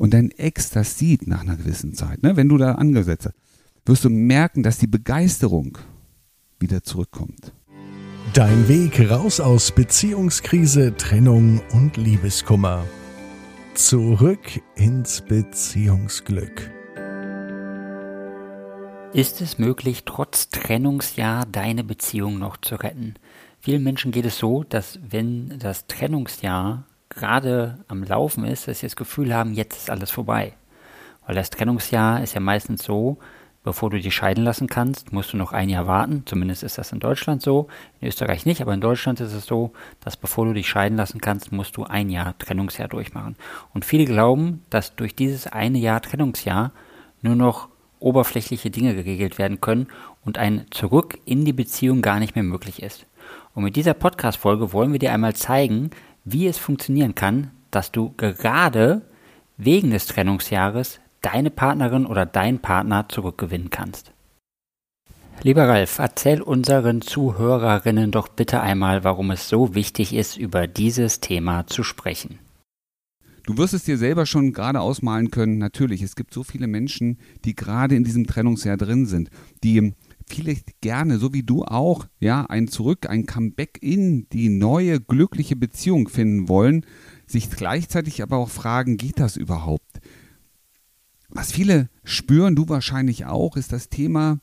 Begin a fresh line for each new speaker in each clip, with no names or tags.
und dein Ex das sieht nach einer gewissen Zeit, ne, wenn du da angesetzt hast, wirst du merken, dass die Begeisterung wieder zurückkommt.
Dein Weg raus aus Beziehungskrise, Trennung und Liebeskummer. Zurück ins Beziehungsglück.
Ist es möglich, trotz Trennungsjahr deine Beziehung noch zu retten? Vielen Menschen geht es so, dass wenn das Trennungsjahr gerade am Laufen ist, dass sie das Gefühl haben, jetzt ist alles vorbei. Weil das Trennungsjahr ist ja meistens so, bevor du dich scheiden lassen kannst, musst du noch ein Jahr warten. Zumindest ist das in Deutschland so. In Österreich nicht, aber in Deutschland ist es so, dass bevor du dich scheiden lassen kannst, musst du ein Jahr Trennungsjahr durchmachen. Und viele glauben, dass durch dieses eine Jahr Trennungsjahr nur noch oberflächliche Dinge geregelt werden können und ein Zurück in die Beziehung gar nicht mehr möglich ist. Und mit dieser Podcast-Folge wollen wir dir einmal zeigen, wie es funktionieren kann, dass du gerade wegen des Trennungsjahres deine Partnerin oder deinen Partner zurückgewinnen kannst. Lieber Ralf, erzähl unseren Zuhörerinnen doch bitte einmal, warum es so wichtig ist, über dieses Thema zu sprechen.
Du wirst es dir selber schon gerade ausmalen können. Natürlich, es gibt so viele Menschen, die gerade in diesem Trennungsjahr drin sind, die vielleicht gerne, so wie du auch, ja, ein Zurück, ein Comeback in die neue glückliche Beziehung finden wollen, sich gleichzeitig aber auch fragen, geht das überhaupt? Was viele spüren, du wahrscheinlich auch, ist das Thema,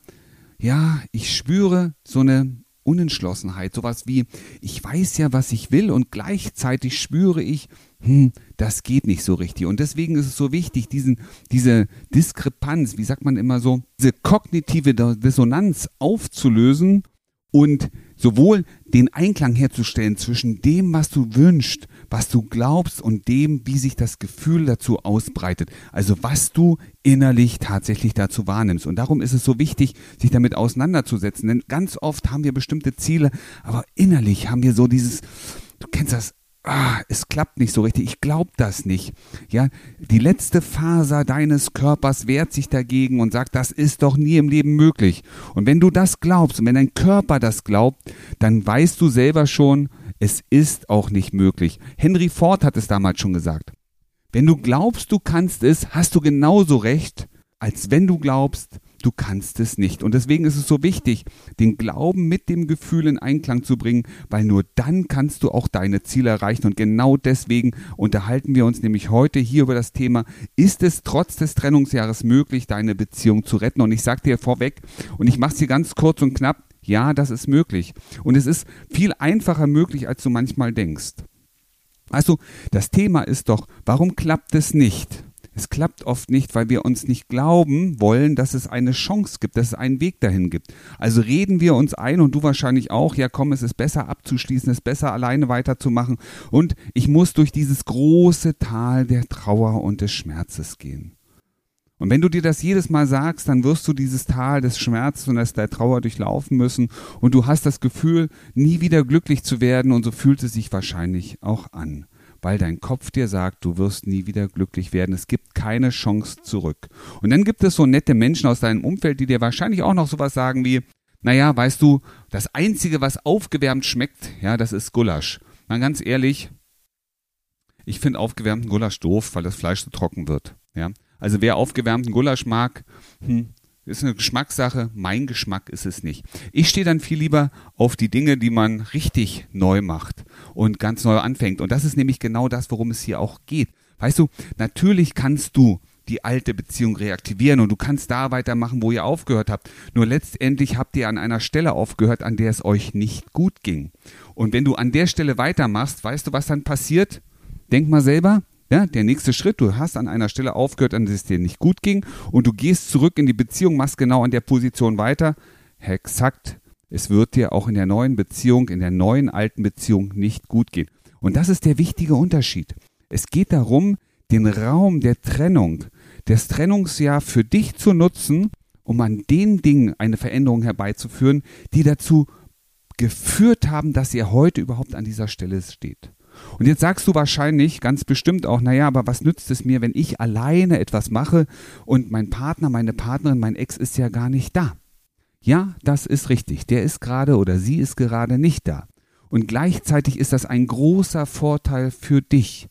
ja, ich spüre so eine Unentschlossenheit, sowas wie, ich weiß ja, was ich will und gleichzeitig spüre ich, hm, das geht nicht so richtig. Und deswegen ist es so wichtig, diesen, diese Diskrepanz, wie sagt man immer so, diese kognitive Dissonanz aufzulösen und sowohl den Einklang herzustellen zwischen dem, was du wünschst, was du glaubst und dem, wie sich das Gefühl dazu ausbreitet. Also was du innerlich tatsächlich dazu wahrnimmst. Und darum ist es so wichtig, sich damit auseinanderzusetzen. Denn ganz oft haben wir bestimmte Ziele, aber innerlich haben wir so dieses, du kennst das, ah, es klappt nicht so richtig, ich glaube das nicht. Ja, die letzte Faser deines Körpers wehrt sich dagegen und sagt, das ist doch nie im Leben möglich. Und wenn du das glaubst und wenn dein Körper das glaubt, dann weißt du selber schon, es ist auch nicht möglich. Henry Ford hat es damals schon gesagt. Wenn du glaubst, du kannst es, hast du genauso recht, als wenn du glaubst, du kannst es nicht. Und deswegen ist es so wichtig, den Glauben mit dem Gefühl in Einklang zu bringen, weil nur dann kannst du auch deine Ziele erreichen. Und genau deswegen unterhalten wir uns nämlich heute hier über das Thema, ist es trotz des Trennungsjahres möglich, deine Beziehung zu retten? Und ich sage dir vorweg, und ich mache es hier ganz kurz und knapp, ja, das ist möglich. Und es ist viel einfacher möglich, als du manchmal denkst. Also, das Thema ist doch, warum klappt es nicht? Es klappt oft nicht, weil wir uns nicht glauben wollen, dass es eine Chance gibt, dass es einen Weg dahin gibt. Also reden wir uns ein und du wahrscheinlich auch, ja komm, es ist besser abzuschließen, es ist besser alleine weiterzumachen und ich muss durch dieses große Tal der Trauer und des Schmerzes gehen. Und wenn du dir das jedes Mal sagst, dann wirst du dieses Tal des Schmerzes und der Trauer durchlaufen müssen und du hast das Gefühl, nie wieder glücklich zu werden und so fühlt es sich wahrscheinlich auch an weil dein Kopf dir sagt, du wirst nie wieder glücklich werden. Es gibt keine Chance zurück. Und dann gibt es so nette Menschen aus deinem Umfeld, die dir wahrscheinlich auch noch sowas sagen wie, naja, weißt du, das Einzige, was aufgewärmt schmeckt, ja, das ist Gulasch. Mal ganz ehrlich, ich finde aufgewärmten Gulasch doof, weil das Fleisch so trocken wird. Ja. Also wer aufgewärmten Gulasch mag, hm, ist eine Geschmackssache. Mein Geschmack ist es nicht. Ich stehe dann viel lieber auf die Dinge, die man richtig neu macht und ganz neu anfängt. Und das ist nämlich genau das, worum es hier auch geht. Weißt du, natürlich kannst du die alte Beziehung reaktivieren und du kannst da weitermachen, wo ihr aufgehört habt. Nur letztendlich habt ihr an einer Stelle aufgehört, an der es euch nicht gut ging. Und wenn du an der Stelle weitermachst, weißt du, was dann passiert? Denk mal selber, ja, der nächste Schritt, du hast an einer Stelle aufgehört, an der es dir nicht gut ging und du gehst zurück in die Beziehung, machst genau an der Position weiter. Exakt, es wird dir auch in der neuen Beziehung, in der neuen alten Beziehung nicht gut gehen. Und das ist der wichtige Unterschied. Es geht darum, den Raum der Trennung, das Trennungsjahr für dich zu nutzen, um an den Dingen eine Veränderung herbeizuführen, die dazu geführt haben, dass ihr heute überhaupt an dieser Stelle steht. Und jetzt sagst du wahrscheinlich ganz bestimmt auch, naja, aber was nützt es mir, wenn ich alleine etwas mache und mein Partner, meine Partnerin, mein Ex ist ja gar nicht da. Ja, das ist richtig. Der ist gerade oder sie ist gerade nicht da. Und gleichzeitig ist das ein großer Vorteil für dich.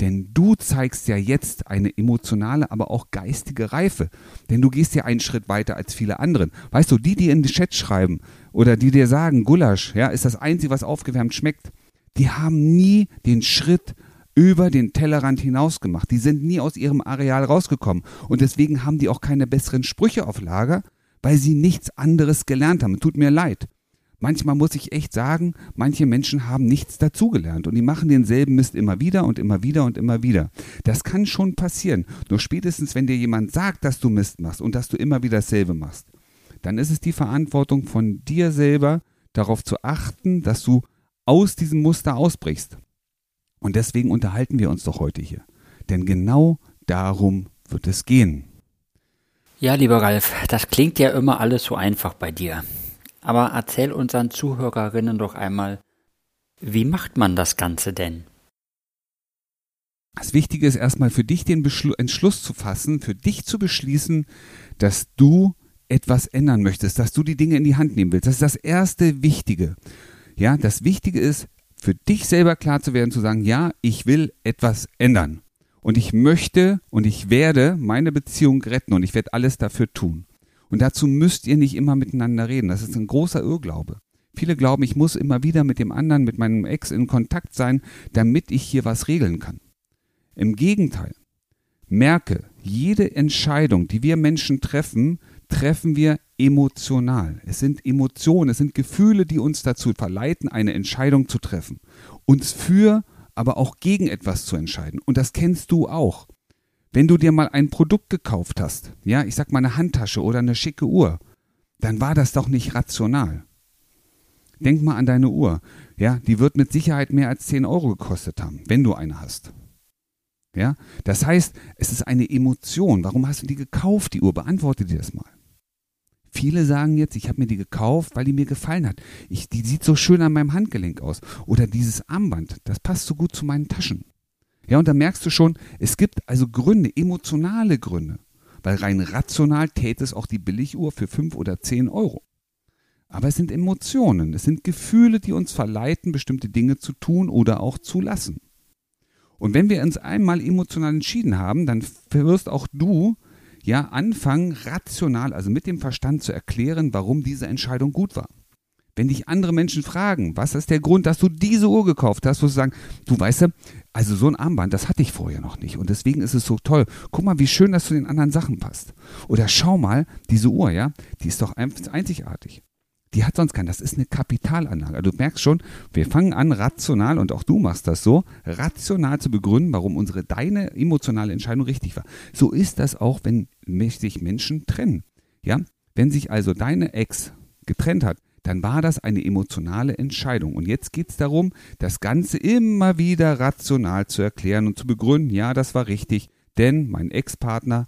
Denn du zeigst ja jetzt eine emotionale, aber auch geistige Reife. Denn du gehst ja einen Schritt weiter als viele anderen. Weißt du, die, die in den Chat schreiben oder die dir sagen, Gulasch, ja, ist das Einzige, was aufgewärmt schmeckt, die haben nie den Schritt über den Tellerrand hinaus gemacht. Die sind nie aus ihrem Areal rausgekommen. Und deswegen haben die auch keine besseren Sprüche auf Lager, weil sie nichts anderes gelernt haben. Tut mir leid. Manchmal muss ich echt sagen, manche Menschen haben nichts dazugelernt und die machen denselben Mist immer wieder und immer wieder und immer wieder. Das kann schon passieren. Nur spätestens, wenn dir jemand sagt, dass du Mist machst und dass du immer wieder dasselbe machst, dann ist es die Verantwortung von dir selber, darauf zu achten, dass du aus diesem Muster ausbrichst. Und deswegen unterhalten wir uns doch heute hier. Denn genau darum wird es gehen.
Ja, lieber Ralf, das klingt ja immer alles so einfach bei dir. Aber erzähl unseren Zuhörerinnen doch einmal, wie macht man das Ganze denn?
Das Wichtige ist erstmal für dich den Beschlu Entschluss zu fassen, für dich zu beschließen, dass du etwas ändern möchtest, dass du die Dinge in die Hand nehmen willst. Das ist das erste Wichtige. Ja, das Wichtige ist, für dich selber klar zu werden, zu sagen, ja, ich will etwas ändern. Und ich möchte und ich werde meine Beziehung retten und ich werde alles dafür tun. Und dazu müsst ihr nicht immer miteinander reden. Das ist ein großer Irrglaube. Viele glauben, ich muss immer wieder mit dem anderen, mit meinem Ex in Kontakt sein, damit ich hier was regeln kann. Im Gegenteil. Merke, jede Entscheidung, die wir Menschen treffen, treffen wir emotional. Es sind Emotionen, es sind Gefühle, die uns dazu verleiten, eine Entscheidung zu treffen. Uns für, aber auch gegen etwas zu entscheiden. Und das kennst du auch. Wenn du dir mal ein Produkt gekauft hast, ja, ich sag mal eine Handtasche oder eine schicke Uhr, dann war das doch nicht rational. Denk mal an deine Uhr. Ja, die wird mit Sicherheit mehr als 10 Euro gekostet haben, wenn du eine hast. Ja, das heißt, es ist eine Emotion. Warum hast du die gekauft, die Uhr? Beantworte dir das mal. Viele sagen jetzt, ich habe mir die gekauft, weil die mir gefallen hat. Ich, die sieht so schön an meinem Handgelenk aus. Oder dieses Armband, das passt so gut zu meinen Taschen. Ja, und da merkst du schon, es gibt also Gründe, emotionale Gründe. Weil rein rational täte es auch die Billiguhr für 5 oder 10 Euro. Aber es sind Emotionen, es sind Gefühle, die uns verleiten, bestimmte Dinge zu tun oder auch zu lassen. Und wenn wir uns einmal emotional entschieden haben, dann wirst auch du ja anfangen, rational, also mit dem Verstand zu erklären, warum diese Entscheidung gut war. Wenn dich andere Menschen fragen, was ist der Grund, dass du diese Uhr gekauft hast, wirst du sagen, du weißt ja, also so ein Armband, das hatte ich vorher noch nicht und deswegen ist es so toll. Guck mal, wie schön das zu den anderen Sachen passt. Oder schau mal, diese Uhr, ja, die ist doch einzigartig. Die hat sonst keinen. Das ist eine Kapitalanlage. Also du merkst schon, wir fangen an, rational, und auch du machst das so, rational zu begründen, warum unsere, deine emotionale Entscheidung richtig war. So ist das auch, wenn sich Menschen trennen. Ja? Wenn sich also deine Ex getrennt hat, dann war das eine emotionale Entscheidung. Und jetzt geht es darum, das Ganze immer wieder rational zu erklären und zu begründen, ja, das war richtig, denn mein Ex-Partner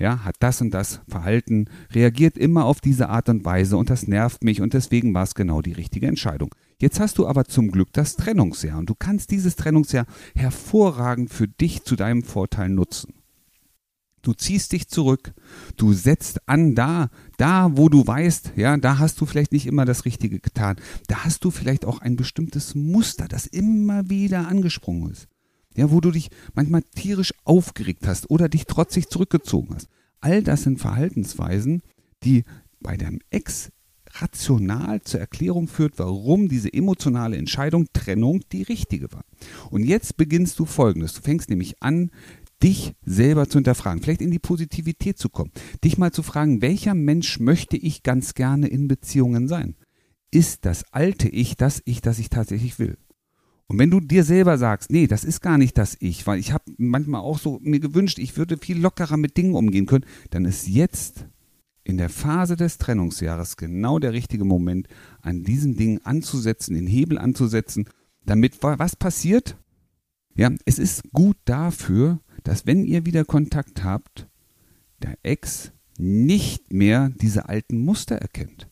ja, hat das und das Verhalten, reagiert immer auf diese Art und Weise und das nervt mich und deswegen war es genau die richtige Entscheidung. Jetzt hast du aber zum Glück das Trennungsjahr und du kannst dieses Trennungsjahr hervorragend für dich zu deinem Vorteil nutzen. Du ziehst dich zurück, du setzt an da, da, wo du weißt, ja, da hast du vielleicht nicht immer das Richtige getan. Da hast du vielleicht auch ein bestimmtes Muster, das immer wieder angesprungen ist ja, wo du dich manchmal tierisch aufgeregt hast oder dich trotzig zurückgezogen hast. All das sind Verhaltensweisen, die bei deinem Ex rational zur Erklärung führt, warum diese emotionale Entscheidung Trennung die richtige war. Und jetzt beginnst du folgendes. Du fängst nämlich an, dich selber zu hinterfragen, vielleicht in die Positivität zu kommen, dich mal zu fragen, welcher Mensch möchte ich ganz gerne in Beziehungen sein? Ist das alte Ich das Ich, das ich tatsächlich will? Und wenn du dir selber sagst, nee, das ist gar nicht das Ich, weil ich habe manchmal auch so mir gewünscht, ich würde viel lockerer mit Dingen umgehen können, dann ist jetzt in der Phase des Trennungsjahres genau der richtige Moment, an diesen Dingen anzusetzen, den Hebel anzusetzen, damit was passiert? Ja, es ist gut dafür, dass wenn ihr wieder Kontakt habt, der Ex nicht mehr diese alten Muster erkennt.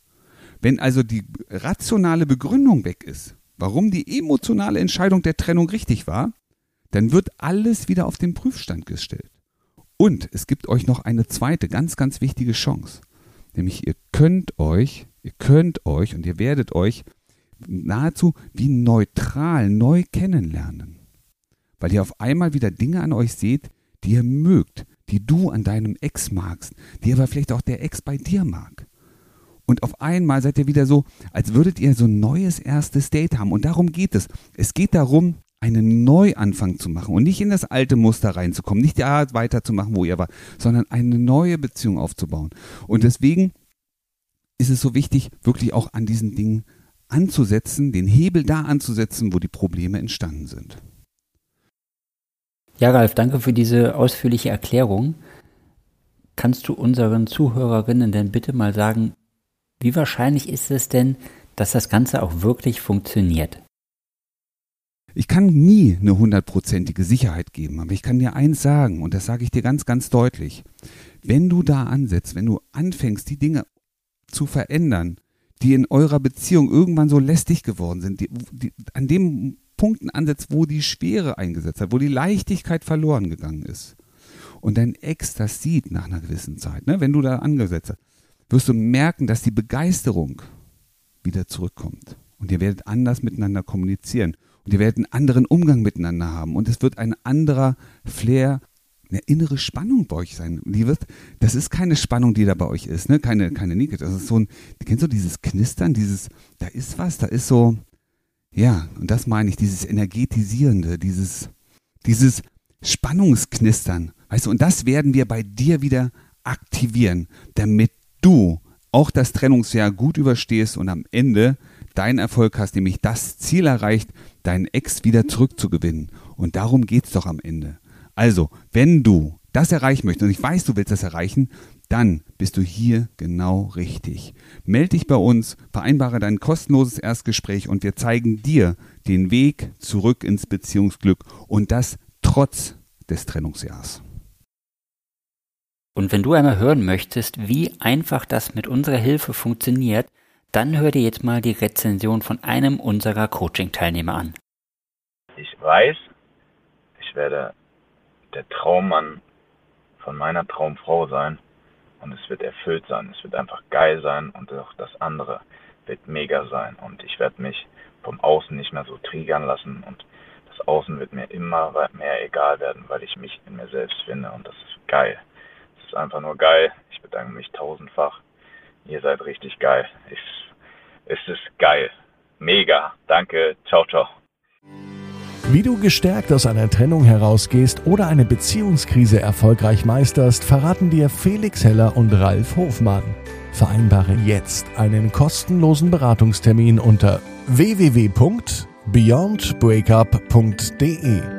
Wenn also die rationale Begründung weg ist, warum die emotionale Entscheidung der Trennung richtig war, dann wird alles wieder auf den Prüfstand gestellt. Und es gibt euch noch eine zweite ganz, ganz wichtige Chance. Nämlich ihr könnt euch, ihr könnt euch und ihr werdet euch nahezu wie neutral neu kennenlernen. weil ihr auf einmal wieder Dinge an euch seht, die ihr mögt, die du an deinem Ex magst, die aber vielleicht auch der Ex bei dir mag. Und auf einmal seid ihr wieder so, als würdet ihr so ein neues erstes Date haben. Und darum geht es. Es geht darum, einen Neuanfang zu machen und nicht in das alte Muster reinzukommen, nicht Art weiterzumachen, wo ihr war, sondern eine neue Beziehung aufzubauen. Und deswegen ist es so wichtig, wirklich auch an diesen Dingen anzusetzen, den Hebel da anzusetzen, wo die Probleme entstanden sind.
Ja, Ralf, danke für diese ausführliche Erklärung. Kannst du unseren Zuhörerinnen denn bitte mal sagen, wie wahrscheinlich ist es denn, dass das Ganze auch wirklich funktioniert?
Ich kann nie eine hundertprozentige Sicherheit geben, aber ich kann dir eins sagen, und das sage ich dir ganz, ganz deutlich. Wenn du da ansetzt, wenn du anfängst, die Dinge zu verändern, die in eurer Beziehung irgendwann so lästig geworden sind, die, die, an dem Punkten ansetzt, wo die Schwere eingesetzt hat, wo die Leichtigkeit verloren gegangen ist. Und dein Ex das sieht nach einer gewissen Zeit, ne, wenn du da angesetzt hast, wirst du merken, dass die Begeisterung wieder zurückkommt. Und ihr werdet anders miteinander kommunizieren. Und ihr werdet einen anderen Umgang miteinander haben. Und es wird ein anderer Flair, eine innere Spannung bei euch sein. Die wird, das ist keine Spannung, die da bei euch ist, ne? Keine, keine Nicke. Das ist so ein, kennst du dieses Knistern, dieses, da ist was, da ist so, ja, und das meine ich, dieses energetisierende, dieses, dieses Spannungsknistern. Weißt du, und das werden wir bei dir wieder aktivieren, damit du auch das Trennungsjahr gut überstehst und am Ende deinen Erfolg hast, nämlich das Ziel erreicht, deinen Ex wieder zurückzugewinnen. Und darum geht es doch am Ende. Also, wenn du das erreichen möchtest, und ich weiß, du willst das erreichen, dann bist du hier genau richtig. Meld dich bei uns, vereinbare dein kostenloses Erstgespräch und wir zeigen dir den Weg zurück ins Beziehungsglück und das trotz des Trennungsjahrs.
Und wenn du einmal hören möchtest, wie einfach das mit unserer Hilfe funktioniert, dann hör dir jetzt mal die Rezension von einem unserer Coaching-Teilnehmer an.
Ich weiß, ich werde der Traummann von meiner Traumfrau sein und es wird erfüllt sein. Es wird einfach geil sein und auch das andere wird mega sein und ich werde mich vom Außen nicht mehr so triggern lassen und das Außen wird mir immer mehr egal werden, weil ich mich in mir selbst finde und das ist geil ist einfach nur geil. Ich bedanke mich tausendfach. Ihr seid richtig geil. Ich, es ist geil. Mega. Danke. Ciao, ciao.
Wie du gestärkt aus einer Trennung herausgehst oder eine Beziehungskrise erfolgreich meisterst, verraten dir Felix Heller und Ralf Hofmann. Vereinbare jetzt einen kostenlosen Beratungstermin unter www.beyondbreakup.de.